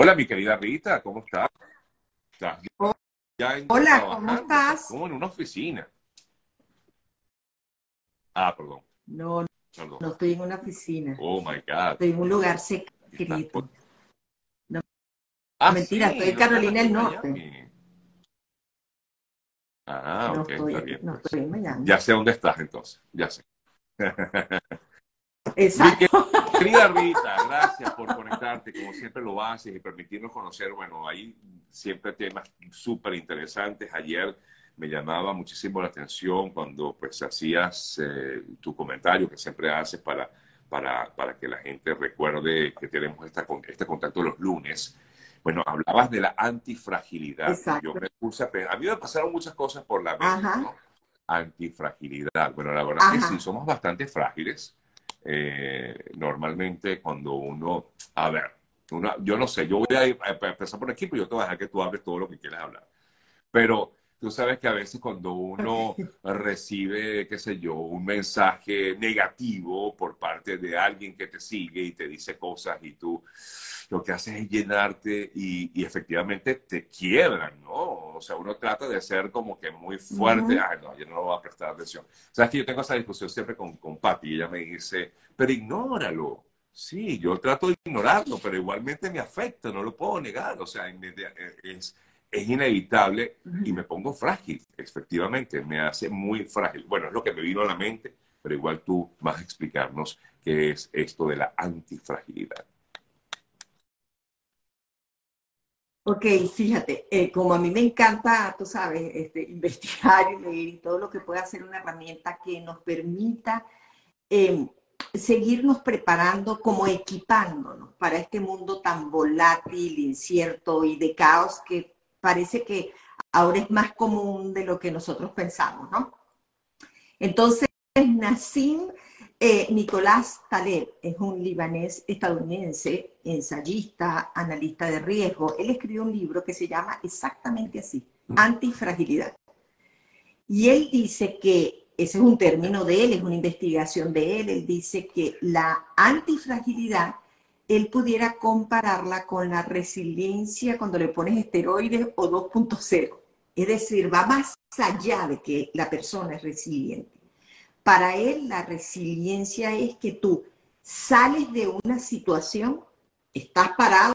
Hola, mi querida Rita, ¿cómo estás? ¿Estás ya Hola, ¿cómo estás? Como en una oficina. Ah, perdón. No, no estoy en una oficina. Oh, my God. Estoy en un lugar secreto. No, ah, mentira, estoy en Carolina del Norte. Ah, ok, está bien. No estoy en Miami. Ya sé dónde estás entonces, ya sé. Exacto. Querida Rita, gracias por conectarte, como siempre lo haces, y permitirnos conocer, bueno, hay siempre temas súper interesantes. Ayer me llamaba muchísimo la atención cuando pues hacías eh, tu comentario que siempre haces para, para, para, que la gente recuerde que tenemos esta, este contacto los lunes. Bueno, hablabas de la antifragilidad. Yo me puse a, a mí me pasaron muchas cosas por la mente, ¿no? Antifragilidad. Bueno, la verdad es que sí, somos bastante frágiles eh, normalmente cuando uno, a ver, yo no sé, yo voy a, empezar por aquí, pero yo te voy a dejar que tú hables todo lo que quieras hablar. Pero tú sabes que a veces cuando uno recibe, qué sé yo, un mensaje negativo por parte de alguien que te sigue y te dice cosas y tú lo que haces es llenarte y, efectivamente te quiebran, ¿no? O sea, uno trata de ser como que muy fuerte, ay, no, yo no voy a prestar atención. Sabes que yo tengo esa discusión siempre con, con Pati y ella me dice, pero ignóralo. Sí, yo trato de ignorarlo, pero igualmente me afecta, no lo puedo negar, o sea, es, es inevitable y me pongo frágil, efectivamente, me hace muy frágil. Bueno, es lo que me vino a la mente, pero igual tú vas a explicarnos qué es esto de la antifragilidad. Ok, fíjate, eh, como a mí me encanta, tú sabes, este, investigar y leer y todo lo que pueda ser una herramienta que nos permita em, seguirnos preparando, como equipándonos para este mundo tan volátil, incierto y de caos que parece que ahora es más común de lo que nosotros pensamos, ¿no? Entonces, Nassim eh, Nicolás Taleb es un libanés estadounidense, ensayista, analista de riesgo. Él escribió un libro que se llama exactamente así, Antifragilidad. Y él dice que, ese es un término de él, es una investigación de él, él dice que la antifragilidad, él pudiera compararla con la resiliencia cuando le pones esteroides o 2.0. Es decir, va más allá de que la persona es resiliente para él la resiliencia es que tú sales de una situación, estás parado,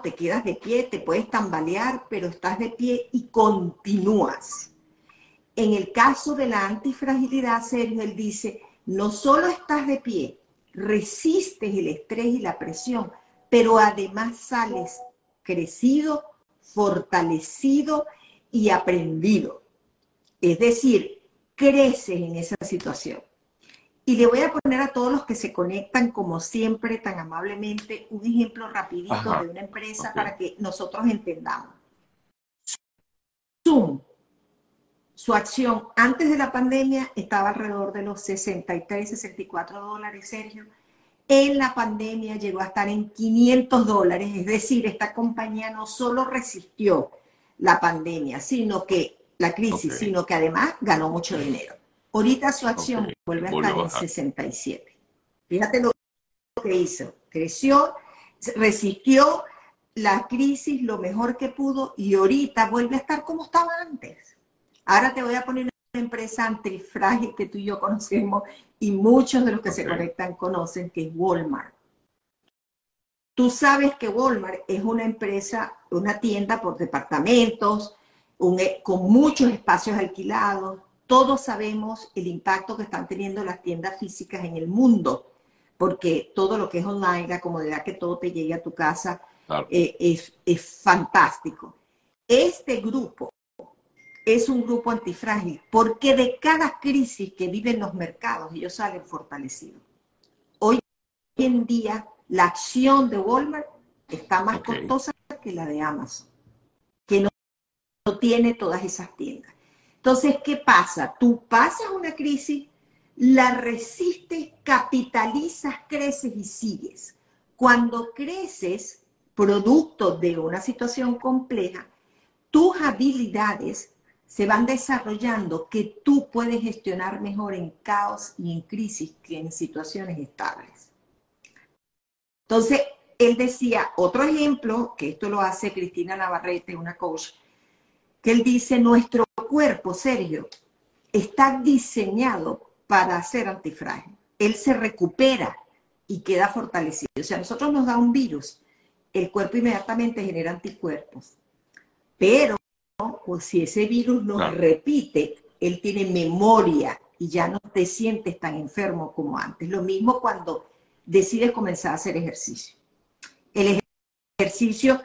te quedas de pie, te puedes tambalear, pero estás de pie y continúas. En el caso de la antifragilidad, Sergio, él dice, no solo estás de pie, resistes el estrés y la presión, pero además sales crecido, fortalecido y aprendido. Es decir, creces en esa situación. Y le voy a poner a todos los que se conectan, como siempre, tan amablemente, un ejemplo rapidito de una empresa para que nosotros entendamos. Zoom, su acción antes de la pandemia estaba alrededor de los 63, 64 dólares, Sergio. En la pandemia llegó a estar en 500 dólares, es decir, esta compañía no solo resistió la pandemia, sino que la crisis, sino que además ganó mucho dinero. Ahorita su acción vuelve a estar en 67. Fíjate lo que hizo. Creció, resistió la crisis lo mejor que pudo y ahorita vuelve a estar como estaba antes. Ahora te voy a poner una empresa antifrágil que tú y yo conocemos y muchos de los que se conectan conocen, que es Walmart. Tú sabes que Walmart es una empresa, una tienda por departamentos, e, con muchos espacios alquilados. Todos sabemos el impacto que están teniendo las tiendas físicas en el mundo, porque todo lo que es online, la comodidad que todo te llegue a tu casa, eh, es, es fantástico. Este grupo es un grupo antifrágil, porque de cada crisis que viven los mercados, ellos salen fortalecidos. Hoy en día, la acción de Walmart está más costosa que la de Amazon no tiene todas esas tiendas. Entonces, ¿qué pasa? Tú pasas una crisis, la resistes, capitalizas, creces y sigues. Cuando creces, producto de una situación compleja, tus habilidades se van desarrollando que tú puedes gestionar mejor en caos y en crisis que en situaciones estables. Entonces, él decía, otro ejemplo, que esto lo hace Cristina Navarrete, una coach, que él dice, nuestro cuerpo, Sergio, está diseñado para ser antifrágil. Él se recupera y queda fortalecido. O sea, a nosotros nos da un virus, el cuerpo inmediatamente genera anticuerpos. Pero pues, si ese virus nos repite, él tiene memoria y ya no te sientes tan enfermo como antes. Lo mismo cuando decides comenzar a hacer ejercicio. El ejercicio,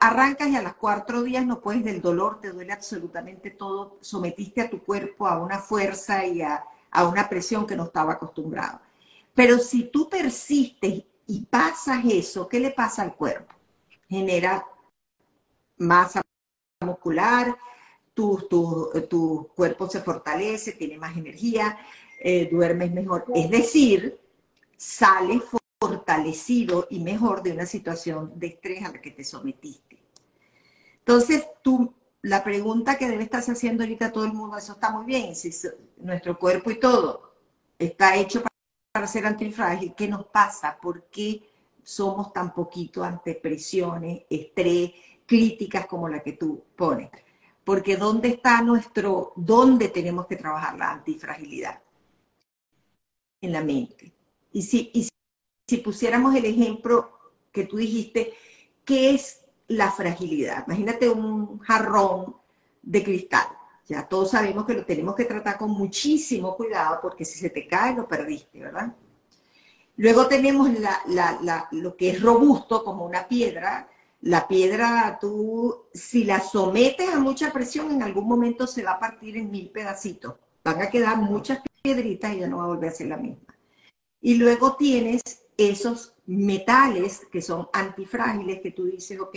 arrancas y a los cuatro días no puedes del dolor, te duele absolutamente todo, sometiste a tu cuerpo a una fuerza y a, una presión que no estaba acostumbrado. Pero si tú persistes y pasas eso, ¿qué le pasa al cuerpo? Genera masa muscular, tu, tu, cuerpo se fortalece, tiene más energía, eh, duermes mejor. Es decir, sales y mejor de una situación de estrés a la que te sometiste. Entonces, tú, la pregunta que debe estarse haciendo ahorita todo el mundo, eso está muy bien, si nuestro cuerpo y todo está hecho para ser antifrágil, ¿qué nos pasa? ¿Por qué somos tan poquito ante presiones, estrés, críticas como la que tú pones? Porque ¿dónde está nuestro, dónde tenemos que trabajar la antifragilidad? En la mente. Y si, y si pusiéramos el ejemplo que tú dijiste, ¿qué es la fragilidad? Imagínate un jarrón de cristal. Ya todos sabemos que lo tenemos que tratar con muchísimo cuidado porque si se te cae lo perdiste, ¿verdad? Luego tenemos lo que es robusto como una piedra. La piedra, tú, si la sometes a mucha presión, en algún momento se va a partir en mil pedacitos. Van a quedar muchas piedritas y ya no va a volver a ser la misma. Y luego tienes esos metales que son antifrágiles, que tú dices, ok,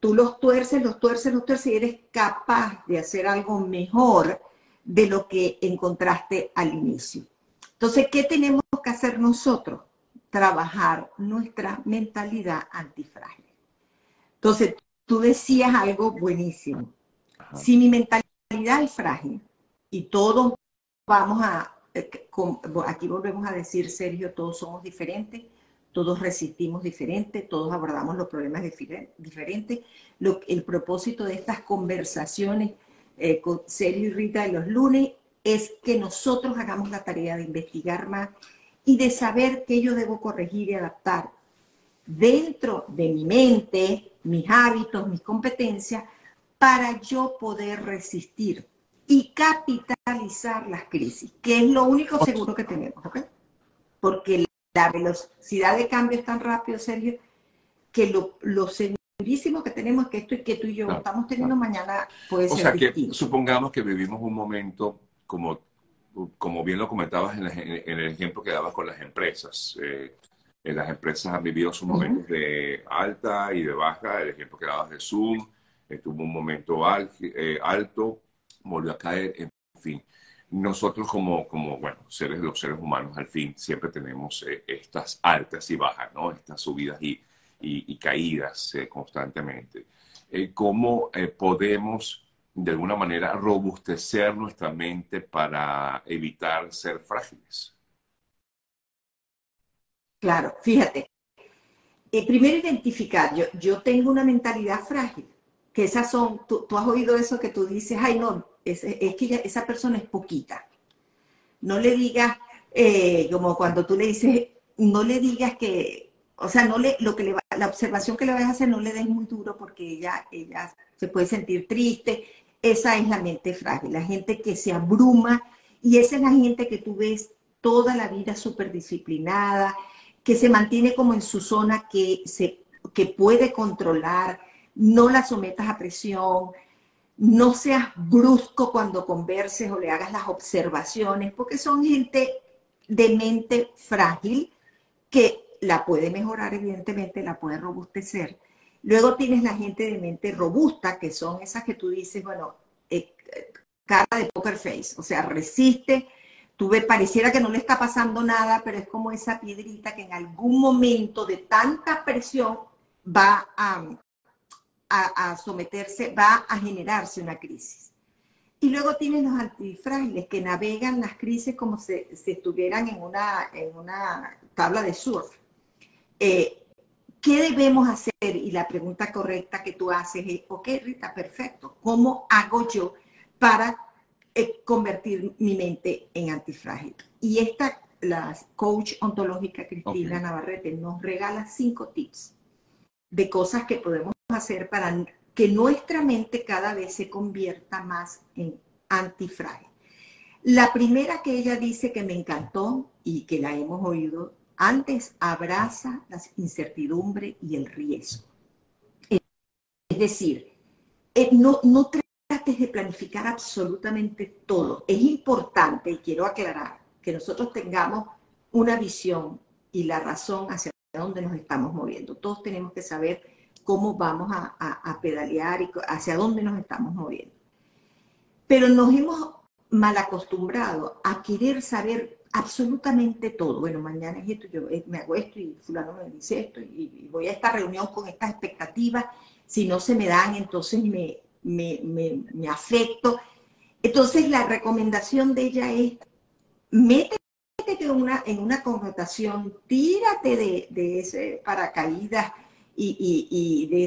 tú los tuerces, los tuerces, los tuerces y eres capaz de hacer algo mejor de lo que encontraste al inicio. Entonces, ¿qué tenemos que hacer nosotros? Trabajar nuestra mentalidad antifrágil. Entonces, tú decías algo buenísimo. Si mi mentalidad es frágil y todos vamos a aquí volvemos a decir, Sergio, todos somos diferentes, todos resistimos diferente, todos abordamos los problemas diferentes. el propósito de estas conversaciones eh, con Sergio y Rita de los lunes es que nosotros hagamos la tarea de investigar más y de saber qué yo debo corregir y adaptar dentro de mi mente, mis hábitos, mis competencias, para yo poder resistir y capitalizar las crisis, que es lo único seguro que tenemos, ¿ok? Porque la velocidad de cambio es tan rápido, Sergio, que lo, lo segurísimo que tenemos es que esto y que tú y yo estamos teniendo mañana puede ser. O sea, que supongamos que vivimos un momento como, como bien lo comentabas en, el ejemplo que dabas con las empresas. Eh, las empresas han vivido sus momentos de alta y de baja. El ejemplo que dabas de Zoom, estuvo un momento eh, alto volvió a caer, en fin. Nosotros como, como bueno, seres, los seres humanos al fin siempre tenemos eh, estas altas y bajas, ¿no? Estas subidas y, y, caídas eh, constantemente. Eh, ¿Cómo podemos de alguna manera robustecer nuestra mente para evitar ser frágiles? Claro, fíjate. primero identificar, yo, yo tengo una mentalidad frágil, que esas son, tú, tú, has oído eso que tú dices, ay no, es, que esa persona es poquita. No le digas, eh, como cuando tú le dices, no le digas que, o sea, no le, lo que le la observación que le vas a hacer no le des muy duro porque ella, ella se puede sentir triste. Esa es la mente frágil, la gente que se abruma y esa es la gente que tú ves toda la vida súper disciplinada, que se mantiene como en su zona que, se, que puede controlar, no la sometas a presión, no seas brusco cuando converses o le hagas las observaciones, porque son gente de mente frágil que la puede mejorar, evidentemente, la puede robustecer. Luego tienes la gente de mente robusta, que son esas que tú dices, bueno, eh, cara de poker face, o sea, resiste, tú ves, pareciera que no le está pasando nada, pero es como esa piedrita que en algún momento de tanta presión va a, a, someterse, va a generarse una crisis. Y luego tienes los antifrágiles que navegan las crisis como si, estuvieran en una, en una tabla de surf. Eh, ¿qué debemos hacer? Y la pregunta correcta que tú haces es, ok, Rita, perfecto, ¿cómo hago yo para eh, convertir mi mente en antifrágil? Y esta, la coach ontológica Cristina Navarrete nos regala cinco tips de cosas que podemos hacer para que nuestra mente cada vez se convierta más en antifrágil. La primera que ella dice que me encantó y que la hemos oído antes, abraza la incertidumbre y el riesgo. Es decir, eh, no, no trates de planificar absolutamente todo. Es importante, y quiero aclarar, que nosotros tengamos una visión y la razón hacia dónde nos estamos moviendo. Todos tenemos que saber cómo vamos a, a pedalear y hacia dónde nos estamos moviendo. Pero nos hemos mal acostumbrado a querer saber absolutamente todo. Bueno, mañana es esto, yo eh, me hago esto y fulano me dice esto y, voy a esta reunión con estas expectativas. Si no se me dan, entonces me, me, me, afecto. Entonces la recomendación de ella es, métete una, en una connotación, tírate de, de ese paracaídas y, y,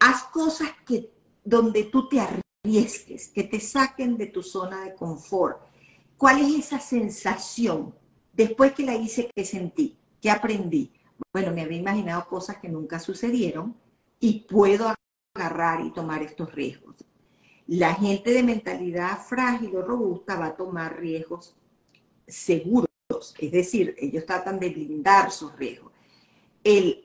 haz cosas que donde tú te arriesgues, que te saquen de tu zona de confort ¿Cuál es esa sensación después que la hice que sentí, que aprendí? Bueno, me había imaginado cosas que nunca sucedieron y puedo agarrar y tomar estos riesgos. La gente de mentalidad frágil o robusta va a tomar riesgos seguros, es decir, ellos tratan de blindar sus riesgos.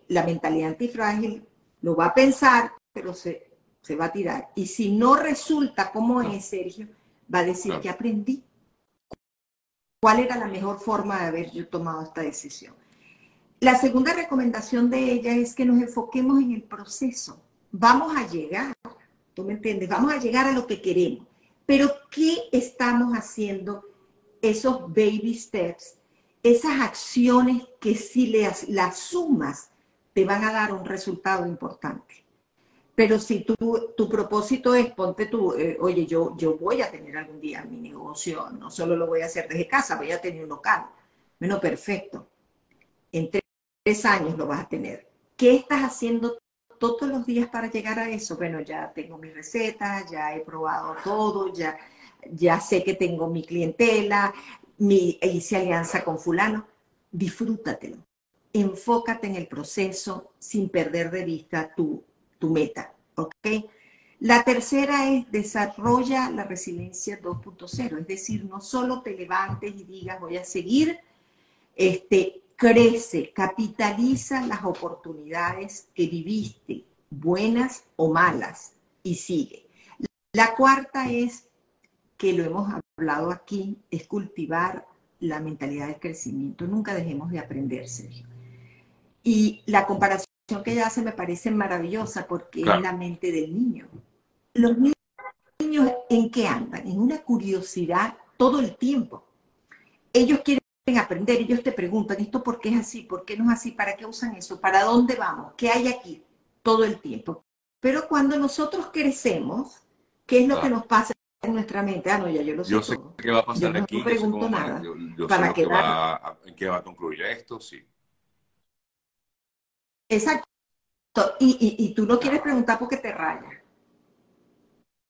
La mentalidad antifrágil lo va a pensar, pero se, se va a tirar. Y si no resulta como es, Sergio, va a decir que aprendí cuál era la mejor forma de haber yo tomado esta decisión. La segunda recomendación de ella es que nos enfoquemos en el proceso. Vamos a llegar, ¿tú me entiendes? Vamos a llegar a lo que queremos. Pero ¿qué estamos haciendo esos baby steps? Esas acciones que si las, las sumas te van a dar un resultado importante. Pero si tu, tu propósito es, ponte tú, eh, oye, yo, yo voy a tener algún día mi negocio, no solo lo voy a hacer desde casa, voy a tener un local. Bueno, perfecto. En tres años lo vas a tener. ¿Qué estás haciendo todos los días para llegar a eso? Bueno, ya tengo mis recetas, ya he probado todo, ya, ya sé que tengo mi clientela, mi, hice alianza con fulano. Disfrútatelo. Enfócate en el proceso sin perder de vista tu tu meta, ¿ok? La tercera es desarrolla la resiliencia 2.0, es decir, no solo te levantes y digas voy a seguir, este, crece, capitaliza las oportunidades que viviste, buenas o malas, y sigue. La cuarta es, que lo hemos hablado aquí, es cultivar la mentalidad del crecimiento. Nunca dejemos de aprender, Sergio. Y la comparación que ella hace me parece maravillosa porque es la mente del niño. Los niños, ¿en qué andan? En una curiosidad todo el tiempo. Ellos quieren aprender, ellos te preguntan, ¿esto por qué es así? ¿Por qué no es así? ¿Para qué usan eso? ¿Para dónde vamos? ¿Qué hay aquí? Todo el tiempo. Pero cuando nosotros crecemos, ¿qué es lo que nos pasa en nuestra mente? Ah, no, ya yo lo sé. Yo sé qué va a pasar aquí. No pregunto nada. Yo, para sé va, en qué va a concluir esto, sí. Exacto. Y, y, tú no quieres preguntar porque te raya.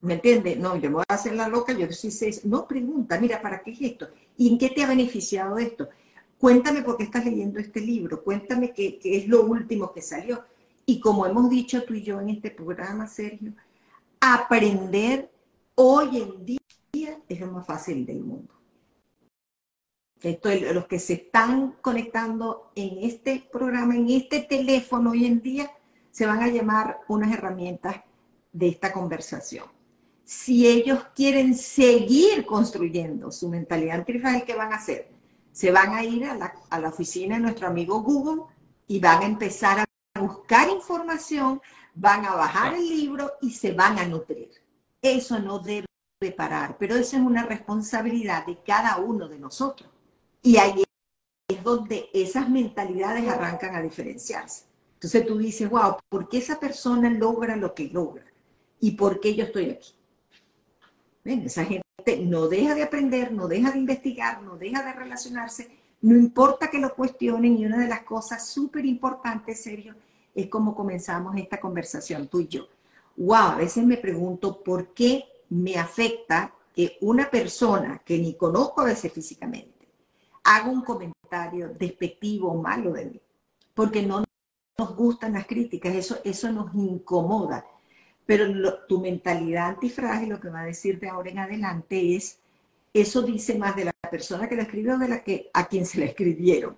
¿Me entiendes? No, yo me voy a hacer la loca, yo sí sé. No, pregunta, mira, ¿para qué es esto? ¿Y en qué te ha beneficiado esto? Cuéntame por qué estás leyendo este libro, cuéntame qué, qué es lo último que salió. Y como hemos dicho tú y yo en este programa, Sergio, aprender hoy en día es lo más fácil del mundo. Esto, los que se están conectando en este programa, en este teléfono hoy en día, se van a llamar unas herramientas de esta conversación. Si ellos quieren seguir construyendo su mentalidad antifrágil, ¿qué van a hacer? Se van a ir a la, a la oficina de nuestro amigo Google y van a empezar a buscar información, van a bajar el libro y se van a nutrir. Eso no debe parar, pero eso es una responsabilidad de cada uno de nosotros. Y ahí es donde esas mentalidades arrancan a diferenciarse. Entonces tú dices, wow, ¿por qué esa persona logra lo que logra? ¿Y por qué yo estoy aquí? Esa gente no deja de aprender, no deja de investigar, no deja de relacionarse, no importa que lo cuestionen y una de las cosas súper importantes, serio, es como comenzamos esta conversación tú y yo. Wow, a veces me pregunto por qué me afecta que una persona que ni conozco a veces físicamente haga un comentario despectivo o malo de mí, porque no nos gustan las críticas, eso, eso nos incomoda. Pero tu mentalidad antifrágil, lo que va a decir de ahora en adelante es, eso dice más de la persona que la escribió de la que a quien se la escribieron.